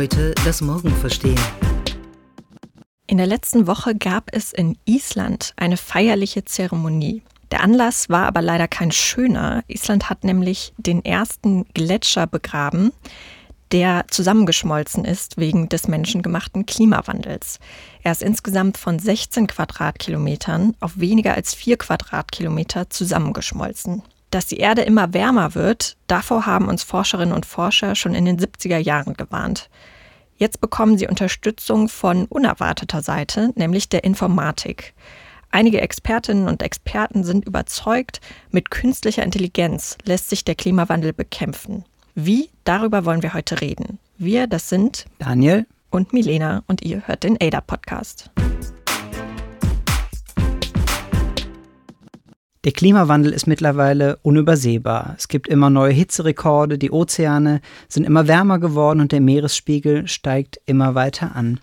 Heute das Morgen verstehen. In der letzten Woche gab es in Island eine feierliche Zeremonie. Der Anlass war aber leider kein schöner. Island hat nämlich den ersten Gletscher begraben, der zusammengeschmolzen ist wegen des menschengemachten Klimawandels. Er ist insgesamt von 16 Quadratkilometern auf weniger als 4 Quadratkilometer zusammengeschmolzen. Dass die Erde immer wärmer wird, davor haben uns Forscherinnen und Forscher schon in den 70er Jahren gewarnt. Jetzt bekommen sie Unterstützung von unerwarteter Seite, nämlich der Informatik. Einige Expertinnen und Experten sind überzeugt, mit künstlicher Intelligenz lässt sich der Klimawandel bekämpfen. Wie? Darüber wollen wir heute reden. Wir, das sind Daniel und Milena und ihr hört den ADA-Podcast. Der Klimawandel ist mittlerweile unübersehbar. Es gibt immer neue Hitzerekorde, die Ozeane sind immer wärmer geworden und der Meeresspiegel steigt immer weiter an.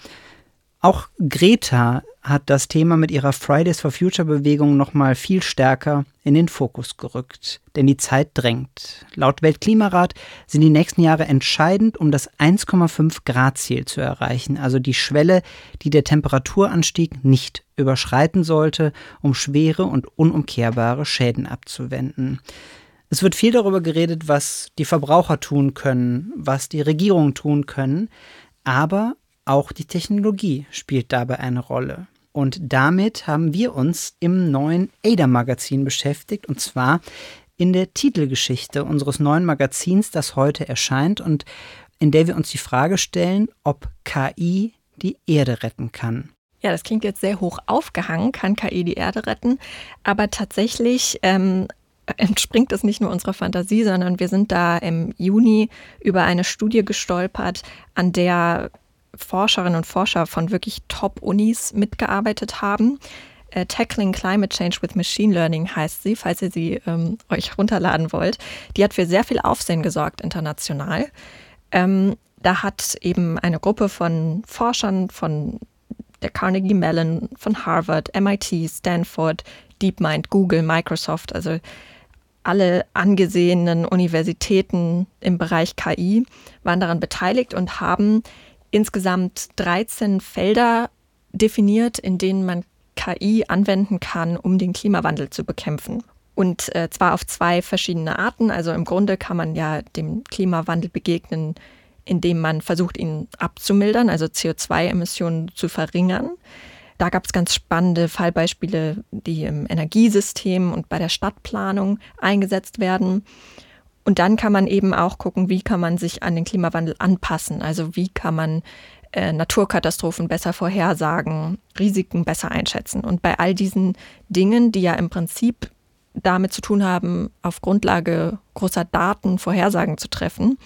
Auch Greta hat das Thema mit ihrer Fridays for Future Bewegung nochmal viel stärker in den Fokus gerückt. Denn die Zeit drängt. Laut Weltklimarat sind die nächsten Jahre entscheidend, um das 1,5 Grad Ziel zu erreichen, also die Schwelle, die der Temperaturanstieg nicht überschreiten sollte, um schwere und unumkehrbare Schäden abzuwenden. Es wird viel darüber geredet, was die Verbraucher tun können, was die Regierungen tun können, aber auch die Technologie spielt dabei eine Rolle. Und damit haben wir uns im neuen ADA-Magazin beschäftigt, und zwar in der Titelgeschichte unseres neuen Magazins, das heute erscheint und in der wir uns die Frage stellen, ob KI die Erde retten kann. Ja, das klingt jetzt sehr hoch aufgehangen, kann KI die Erde retten, aber tatsächlich ähm, entspringt es nicht nur unserer Fantasie, sondern wir sind da im Juni über eine Studie gestolpert, an der Forscherinnen und Forscher von wirklich Top-Unis mitgearbeitet haben. Äh, Tackling Climate Change with Machine Learning heißt sie, falls ihr sie ähm, euch runterladen wollt. Die hat für sehr viel Aufsehen gesorgt international. Ähm, da hat eben eine Gruppe von Forschern von der Carnegie Mellon, von Harvard, MIT, Stanford, DeepMind, Google, Microsoft, also alle angesehenen Universitäten im Bereich KI waren daran beteiligt und haben insgesamt 13 Felder definiert, in denen man KI anwenden kann, um den Klimawandel zu bekämpfen. Und äh, zwar auf zwei verschiedene Arten. Also im Grunde kann man ja dem Klimawandel begegnen, indem man versucht, ihn abzumildern, also CO2-Emissionen zu verringern. Da gab es ganz spannende Fallbeispiele, die im Energiesystem und bei der Stadtplanung eingesetzt werden. Und dann kann man eben auch gucken, wie kann man sich an den Klimawandel anpassen. Also wie kann man äh, Naturkatastrophen besser vorhersagen, Risiken besser einschätzen. Und bei all diesen Dingen, die ja im Prinzip damit zu tun haben, auf Grundlage großer Daten Vorhersagen zu treffen,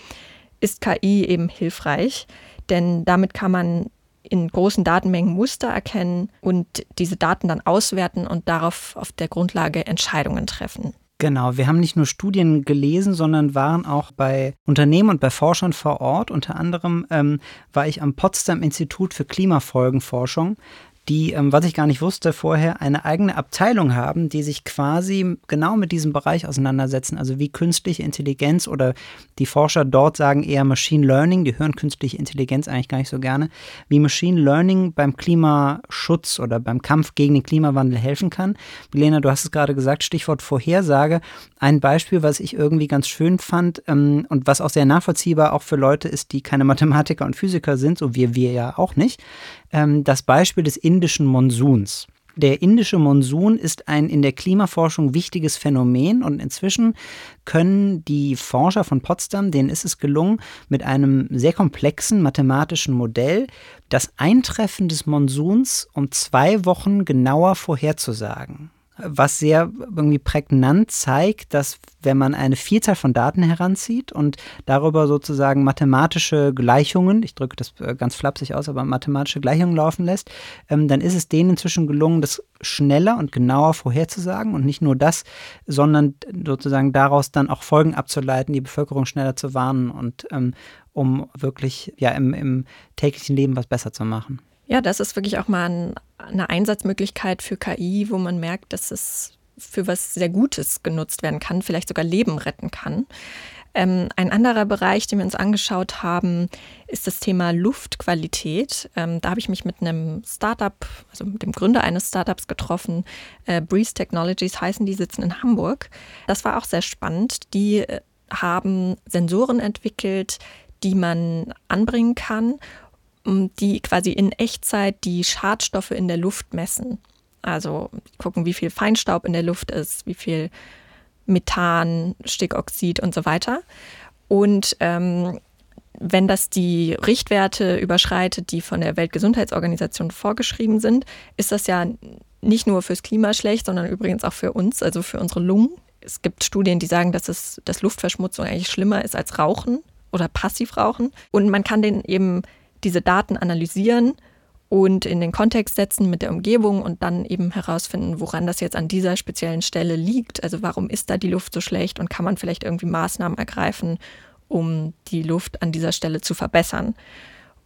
ist KI eben hilfreich. Denn damit kann man in großen Datenmengen Muster erkennen und diese Daten dann auswerten und darauf auf der Grundlage Entscheidungen treffen. Genau, wir haben nicht nur Studien gelesen, sondern waren auch bei Unternehmen und bei Forschern vor Ort. Unter anderem ähm, war ich am Potsdam Institut für Klimafolgenforschung die, ähm, was ich gar nicht wusste vorher, eine eigene Abteilung haben, die sich quasi genau mit diesem Bereich auseinandersetzen, also wie künstliche Intelligenz oder die Forscher dort sagen eher Machine Learning, die hören künstliche Intelligenz eigentlich gar nicht so gerne, wie Machine Learning beim Klimaschutz oder beim Kampf gegen den Klimawandel helfen kann. Milena, du hast es gerade gesagt, Stichwort Vorhersage. Ein Beispiel, was ich irgendwie ganz schön fand ähm, und was auch sehr nachvollziehbar auch für Leute ist, die keine Mathematiker und Physiker sind, so wie wir ja auch nicht, ähm, das Beispiel des indischen Monsuns. Der indische Monsun ist ein in der Klimaforschung wichtiges Phänomen und inzwischen können die Forscher von Potsdam, denen ist es gelungen, mit einem sehr komplexen mathematischen Modell das Eintreffen des Monsuns um zwei Wochen genauer vorherzusagen was sehr irgendwie prägnant zeigt, dass wenn man eine Vielzahl von Daten heranzieht und darüber sozusagen mathematische Gleichungen, ich drücke das äh, ganz flapsig aus, aber mathematische Gleichungen laufen lässt, ähm, dann ist es denen inzwischen gelungen, das schneller und genauer vorherzusagen und nicht nur das, sondern sozusagen daraus dann auch Folgen abzuleiten, die Bevölkerung schneller zu warnen und ähm, um wirklich ja im, im täglichen Leben was besser zu machen. Ja, das ist wirklich auch mal ein, eine Einsatzmöglichkeit für KI, wo man merkt, dass es für was sehr Gutes genutzt werden kann, vielleicht sogar Leben retten kann. Ähm, ein anderer Bereich, den wir uns angeschaut haben, ist das Thema Luftqualität. Ähm, da habe ich mich mit einem Startup, also mit dem Gründer eines Startups getroffen. Äh, Breeze Technologies heißen die, sitzen in Hamburg. Das war auch sehr spannend. Die äh, haben Sensoren entwickelt, die man anbringen kann, die quasi in Echtzeit die Schadstoffe in der Luft messen. Also gucken, wie viel Feinstaub in der Luft ist, wie viel Methan, Stickoxid und so weiter. Und ähm, wenn das die Richtwerte überschreitet, die von der Weltgesundheitsorganisation vorgeschrieben sind, ist das ja nicht nur fürs Klima schlecht, sondern übrigens auch für uns, also für unsere Lungen. Es gibt Studien, die sagen, dass es, dass Luftverschmutzung eigentlich schlimmer ist als Rauchen oder Passivrauchen. Und man kann den eben diese Daten analysieren und in den Kontext setzen mit der Umgebung und dann eben herausfinden, woran das jetzt an dieser speziellen Stelle liegt. Also warum ist da die Luft so schlecht und kann man vielleicht irgendwie Maßnahmen ergreifen, um die Luft an dieser Stelle zu verbessern.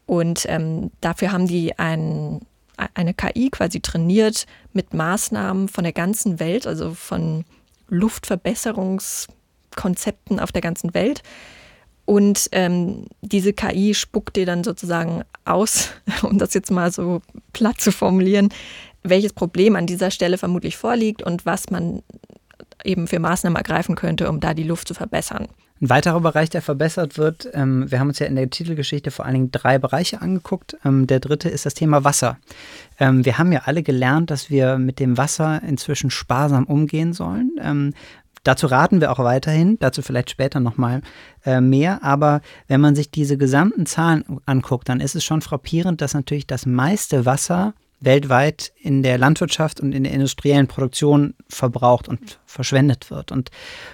Und ähm, dafür haben die ein, eine KI quasi trainiert mit Maßnahmen von der ganzen Welt, also von Luftverbesserungskonzepten auf der ganzen Welt und ähm, diese KI spuckt dir dann sozusagen aus, um das jetzt mal so platt zu formulieren, welches Problem an dieser Stelle vermutlich vorliegt und was man eben für Maßnahmen ergreifen könnte, um da die Luft zu verbessern. Ein weiterer Bereich, der verbessert wird, ähm, wir haben uns ja in der Titelgeschichte vor allen Dingen drei Bereiche angeguckt. Ähm, der dritte ist das Thema Wasser. Ähm, wir haben ja alle gelernt, dass wir mit dem Wasser inzwischen sparsam umgehen sollen. Dazu raten wir auch weiterhin, dazu vielleicht später nochmal äh, mehr. Aber wenn man sich diese gesamten Zahlen anguckt, dann ist es schon frappierend, dass natürlich das meiste Wasser weltweit in der Landwirtschaft und in der industriellen Produktion verbraucht und verschwendet wird. Und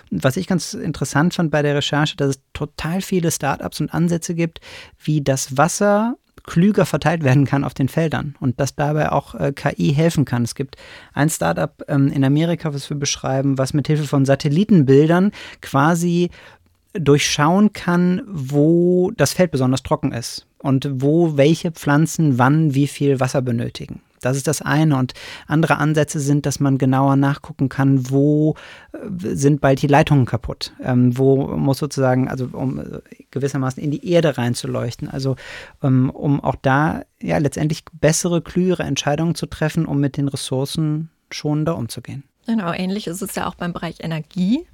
was ich ganz interessant fand bei der Recherche, dass es total viele Startups und Ansätze gibt, wie das Wasser klüger verteilt werden kann auf den Feldern und dass dabei auch äh, KI helfen kann. Es gibt ein Startup ähm, in Amerika, was wir beschreiben, was mit Hilfe von Satellitenbildern quasi durchschauen kann, wo das Feld besonders trocken ist und wo welche Pflanzen wann wie viel Wasser benötigen. Das ist das eine. Und andere Ansätze sind, dass man genauer nachgucken kann, wo äh, sind bald die Leitungen kaputt. Ähm, wo muss sozusagen, also um äh, gewissermaßen in die Erde reinzuleuchten. Also ähm, um auch da ja letztendlich bessere, klügere Entscheidungen zu treffen, um mit den Ressourcen schonender umzugehen. Genau, ähnlich ist es ja auch beim Bereich Energie.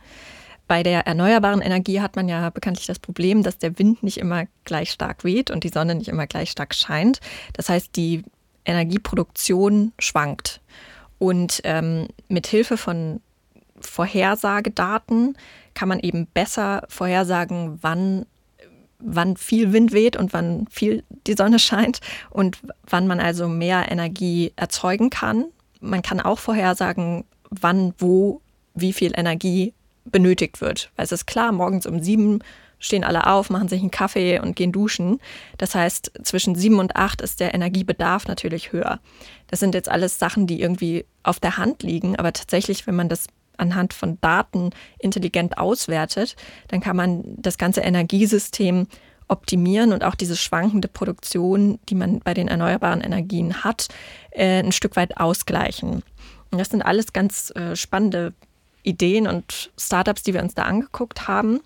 Bei der erneuerbaren Energie hat man ja bekanntlich das Problem, dass der Wind nicht immer gleich stark weht und die Sonne nicht immer gleich stark scheint. Das heißt, die Energieproduktion schwankt. Und ähm, mit Hilfe von Vorhersagedaten kann man eben besser vorhersagen, wann, wann viel Wind weht und wann viel die Sonne scheint und wann man also mehr Energie erzeugen kann. Man kann auch vorhersagen, wann, wo, wie viel Energie benötigt wird. Weil es ist klar, morgens um sieben stehen alle auf, machen sich einen Kaffee und gehen duschen. Das heißt, zwischen sieben und acht ist der Energiebedarf natürlich höher. Das sind jetzt alles Sachen, die irgendwie auf der Hand liegen, aber tatsächlich, wenn man das anhand von Daten intelligent auswertet, dann kann man das ganze Energiesystem optimieren und auch diese schwankende Produktion, die man bei den erneuerbaren Energien hat, äh, ein Stück weit ausgleichen. Und das sind alles ganz äh, spannende Ideen und Startups, die wir uns da angeguckt haben.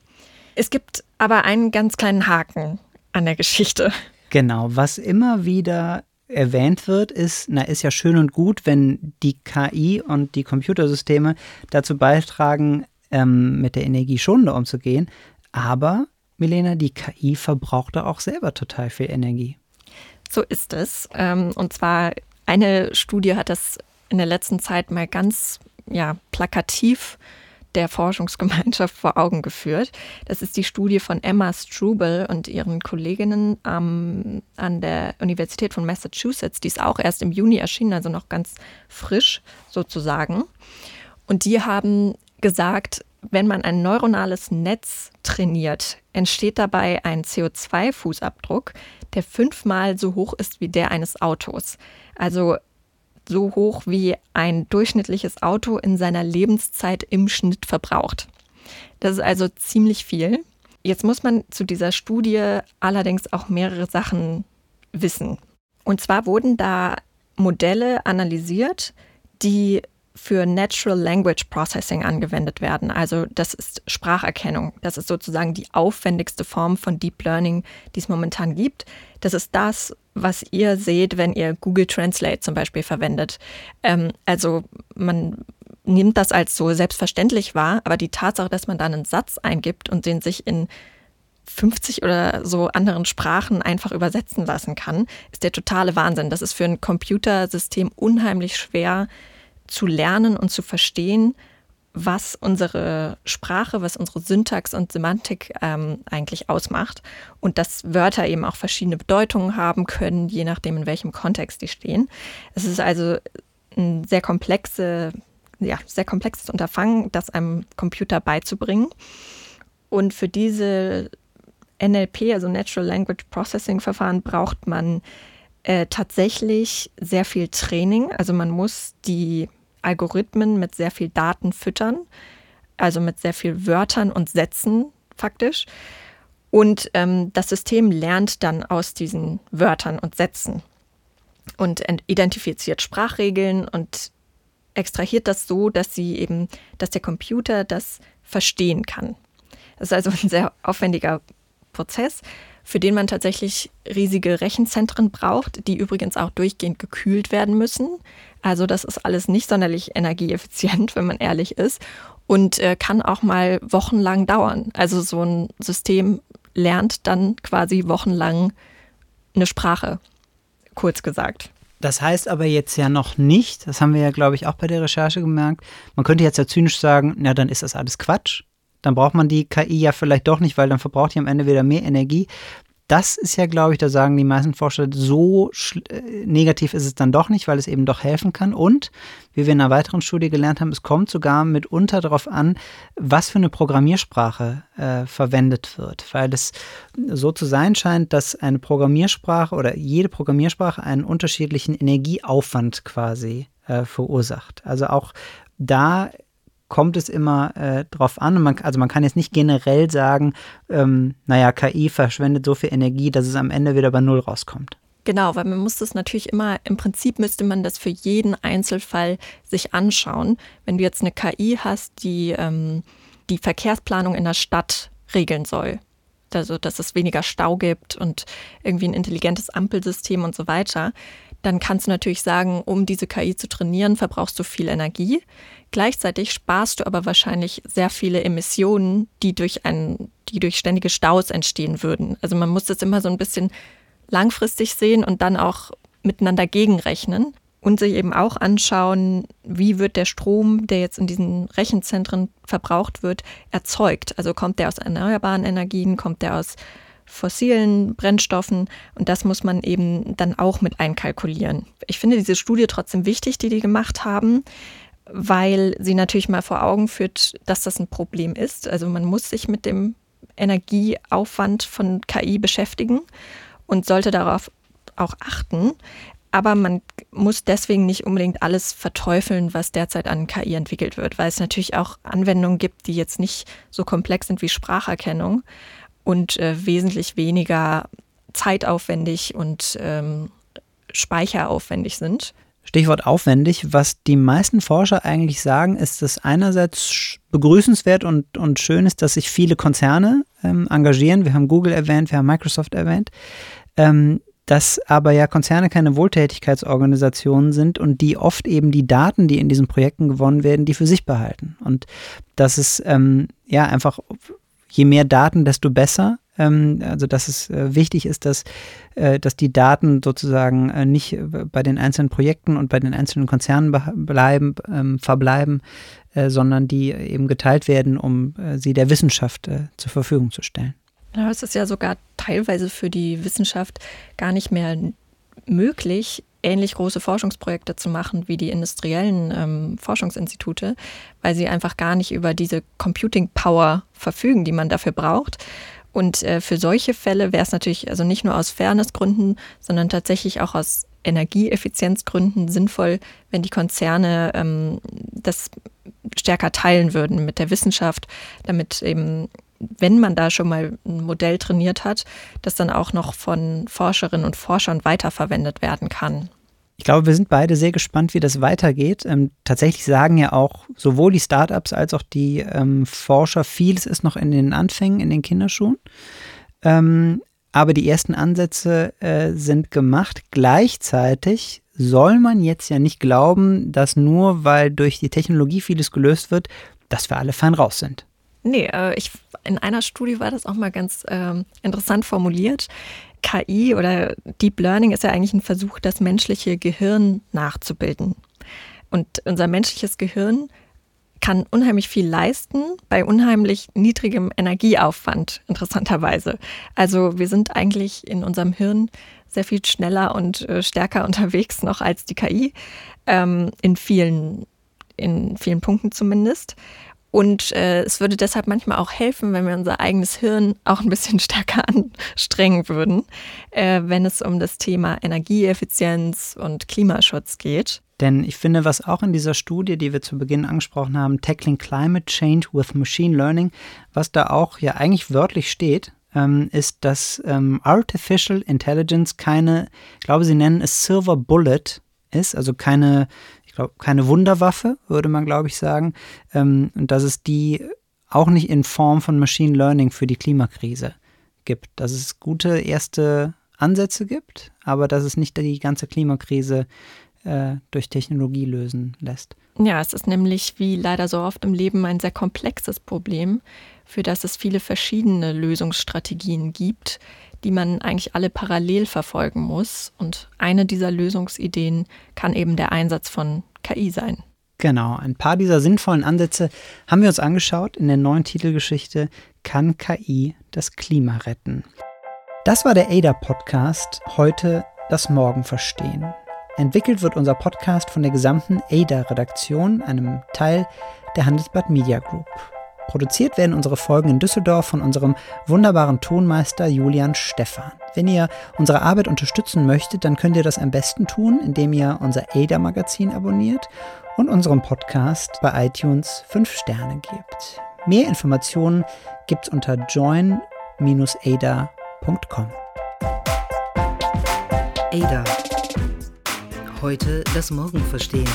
Es gibt aber einen ganz kleinen Haken an der Geschichte. Genau, was immer wieder erwähnt wird, ist, na, ist ja schön und gut, wenn die KI und die Computersysteme dazu beitragen, ähm, mit der Energie schonender umzugehen. Aber, Milena, die KI verbraucht da auch selber total viel Energie. So ist es. Ähm, und zwar eine Studie hat das in der letzten Zeit mal ganz ja, plakativ der Forschungsgemeinschaft vor Augen geführt. Das ist die Studie von Emma Struble und ihren Kolleginnen ähm, an der Universität von Massachusetts. Die ist auch erst im Juni erschienen, also noch ganz frisch sozusagen. Und die haben gesagt, wenn man ein neuronales Netz trainiert, entsteht dabei ein CO2-Fußabdruck, der fünfmal so hoch ist wie der eines Autos. Also so hoch wie ein durchschnittliches Auto in seiner Lebenszeit im Schnitt verbraucht. Das ist also ziemlich viel. Jetzt muss man zu dieser Studie allerdings auch mehrere Sachen wissen. Und zwar wurden da Modelle analysiert, die für Natural Language Processing angewendet werden. Also das ist Spracherkennung. Das ist sozusagen die aufwendigste Form von Deep Learning, die es momentan gibt. Das ist das, was ihr seht, wenn ihr Google Translate zum Beispiel verwendet. Ähm, also man nimmt das als so selbstverständlich wahr, aber die Tatsache, dass man da einen Satz eingibt und den sich in 50 oder so anderen Sprachen einfach übersetzen lassen kann, ist der totale Wahnsinn. Das ist für ein Computersystem unheimlich schwer zu lernen und zu verstehen, was unsere Sprache, was unsere Syntax und Semantik ähm, eigentlich ausmacht und dass Wörter eben auch verschiedene Bedeutungen haben können, je nachdem, in welchem Kontext die stehen. Es ist also ein sehr komplexe, ja, sehr komplexes Unterfangen, das einem Computer beizubringen. Und für diese NLP, also Natural Language Processing Verfahren, braucht man äh, tatsächlich sehr viel Training. Also man muss die Algorithmen mit sehr viel Daten füttern, also mit sehr viel Wörtern und Sätzen faktisch. Und ähm, das System lernt dann aus diesen Wörtern und Sätzen und identifiziert Sprachregeln und extrahiert das so, dass sie eben, dass der Computer das verstehen kann. Das ist also ein sehr aufwendiger Prozess, für den man tatsächlich riesige Rechenzentren braucht, die übrigens auch durchgehend gekühlt werden müssen. Also das ist alles nicht sonderlich energieeffizient, wenn man ehrlich ist und äh, kann auch mal wochenlang dauern. Also so ein System lernt dann quasi wochenlang eine Sprache, kurz gesagt. Das heißt aber jetzt ja noch nicht, das haben wir ja, glaube ich, auch bei der Recherche gemerkt, man könnte jetzt ja zynisch sagen, na dann ist das alles Quatsch dann braucht man die KI ja vielleicht doch nicht, weil dann verbraucht die am Ende wieder mehr Energie. Das ist ja, glaube ich, da sagen die meisten Forscher, so äh, negativ ist es dann doch nicht, weil es eben doch helfen kann. Und, wie wir in einer weiteren Studie gelernt haben, es kommt sogar mitunter darauf an, was für eine Programmiersprache äh, verwendet wird. Weil es so zu sein scheint, dass eine Programmiersprache oder jede Programmiersprache einen unterschiedlichen Energieaufwand quasi äh, verursacht. Also auch da kommt es immer äh, drauf an. Man, also man kann jetzt nicht generell sagen, ähm, naja, KI verschwendet so viel Energie, dass es am Ende wieder bei Null rauskommt. Genau, weil man muss das natürlich immer, im Prinzip müsste man das für jeden Einzelfall sich anschauen. Wenn du jetzt eine KI hast, die ähm, die Verkehrsplanung in der Stadt regeln soll, also dass es weniger Stau gibt und irgendwie ein intelligentes Ampelsystem und so weiter, dann kannst du natürlich sagen, um diese KI zu trainieren, verbrauchst du viel Energie. Gleichzeitig sparst du aber wahrscheinlich sehr viele Emissionen, die durch, ein, die durch ständige Staus entstehen würden. Also man muss das immer so ein bisschen langfristig sehen und dann auch miteinander gegenrechnen und sich eben auch anschauen, wie wird der Strom, der jetzt in diesen Rechenzentren verbraucht wird, erzeugt. Also kommt der aus erneuerbaren Energien, kommt der aus fossilen Brennstoffen und das muss man eben dann auch mit einkalkulieren. Ich finde diese Studie trotzdem wichtig, die die gemacht haben, weil sie natürlich mal vor Augen führt, dass das ein Problem ist. Also man muss sich mit dem Energieaufwand von KI beschäftigen und sollte darauf auch achten. Aber man muss deswegen nicht unbedingt alles verteufeln, was derzeit an KI entwickelt wird, weil es natürlich auch Anwendungen gibt, die jetzt nicht so komplex sind wie Spracherkennung und äh, wesentlich weniger zeitaufwendig und ähm, speicheraufwendig sind. Stichwort aufwendig. Was die meisten Forscher eigentlich sagen, ist, dass einerseits begrüßenswert und, und schön ist, dass sich viele Konzerne ähm, engagieren. Wir haben Google erwähnt, wir haben Microsoft erwähnt. Ähm, dass aber ja Konzerne keine Wohltätigkeitsorganisationen sind und die oft eben die Daten, die in diesen Projekten gewonnen werden, die für sich behalten. Und dass es ähm, ja einfach, je mehr Daten, desto besser ähm, also dass es äh, wichtig ist, dass, äh, dass die Daten sozusagen äh, nicht bei den einzelnen Projekten und bei den einzelnen Konzernen bleiben, ähm, verbleiben, sondern die eben geteilt werden, um sie der Wissenschaft zur Verfügung zu stellen. Es ist ja sogar teilweise für die Wissenschaft gar nicht mehr möglich, ähnlich große Forschungsprojekte zu machen wie die industriellen ähm, Forschungsinstitute, weil sie einfach gar nicht über diese Computing Power verfügen, die man dafür braucht. Und äh, für solche Fälle wäre es natürlich also nicht nur aus Fairnessgründen, sondern tatsächlich auch aus Energieeffizienzgründen sinnvoll, wenn die Konzerne ähm, das stärker teilen würden mit der Wissenschaft, damit eben, wenn man da schon mal ein Modell trainiert hat, das dann auch noch von Forscherinnen und Forschern weiterverwendet werden kann. Ich glaube, wir sind beide sehr gespannt, wie das weitergeht. Ähm, tatsächlich sagen ja auch sowohl die Startups als auch die ähm, Forscher, vieles ist noch in den Anfängen, in den Kinderschuhen. Ähm, aber die ersten Ansätze äh, sind gemacht. Gleichzeitig soll man jetzt ja nicht glauben, dass nur weil durch die Technologie vieles gelöst wird, dass wir alle fein raus sind. Nee, äh, ich, in einer Studie war das auch mal ganz äh, interessant formuliert. KI oder Deep Learning ist ja eigentlich ein Versuch, das menschliche Gehirn nachzubilden. Und unser menschliches Gehirn kann unheimlich viel leisten bei unheimlich niedrigem Energieaufwand, interessanterweise. Also wir sind eigentlich in unserem Hirn sehr viel schneller und äh, stärker unterwegs noch als die KI, ähm, in, vielen, in vielen Punkten zumindest. Und äh, es würde deshalb manchmal auch helfen, wenn wir unser eigenes Hirn auch ein bisschen stärker anstrengen würden, äh, wenn es um das Thema Energieeffizienz und Klimaschutz geht. Denn ich finde, was auch in dieser Studie, die wir zu Beginn angesprochen haben, Tackling Climate Change with Machine Learning, was da auch ja eigentlich wörtlich steht, ähm, ist, dass ähm, Artificial Intelligence keine, ich glaube, sie nennen es Silver Bullet ist, also keine, ich glaube, keine Wunderwaffe, würde man, glaube ich, sagen. Ähm, und dass es die auch nicht in Form von Machine Learning für die Klimakrise gibt. Dass es gute erste Ansätze gibt, aber dass es nicht die ganze Klimakrise äh, durch Technologie lösen lässt. Ja, es ist nämlich wie leider so oft im Leben ein sehr komplexes Problem, für das es viele verschiedene Lösungsstrategien gibt, die man eigentlich alle parallel verfolgen muss. Und eine dieser Lösungsideen kann eben der Einsatz von KI sein. Genau, ein paar dieser sinnvollen Ansätze haben wir uns angeschaut in der neuen Titelgeschichte Kann KI das Klima retten? Das war der ADA-Podcast, heute das Morgen verstehen. Entwickelt wird unser Podcast von der gesamten ADA-Redaktion, einem Teil der Handelsblatt Media Group. Produziert werden unsere Folgen in Düsseldorf von unserem wunderbaren Tonmeister Julian Stephan. Wenn ihr unsere Arbeit unterstützen möchtet, dann könnt ihr das am besten tun, indem ihr unser ADA-Magazin abonniert und unserem Podcast bei iTunes 5 Sterne gebt. Mehr Informationen gibt's unter join-ada.com. ADA Heute das Morgen verstehen.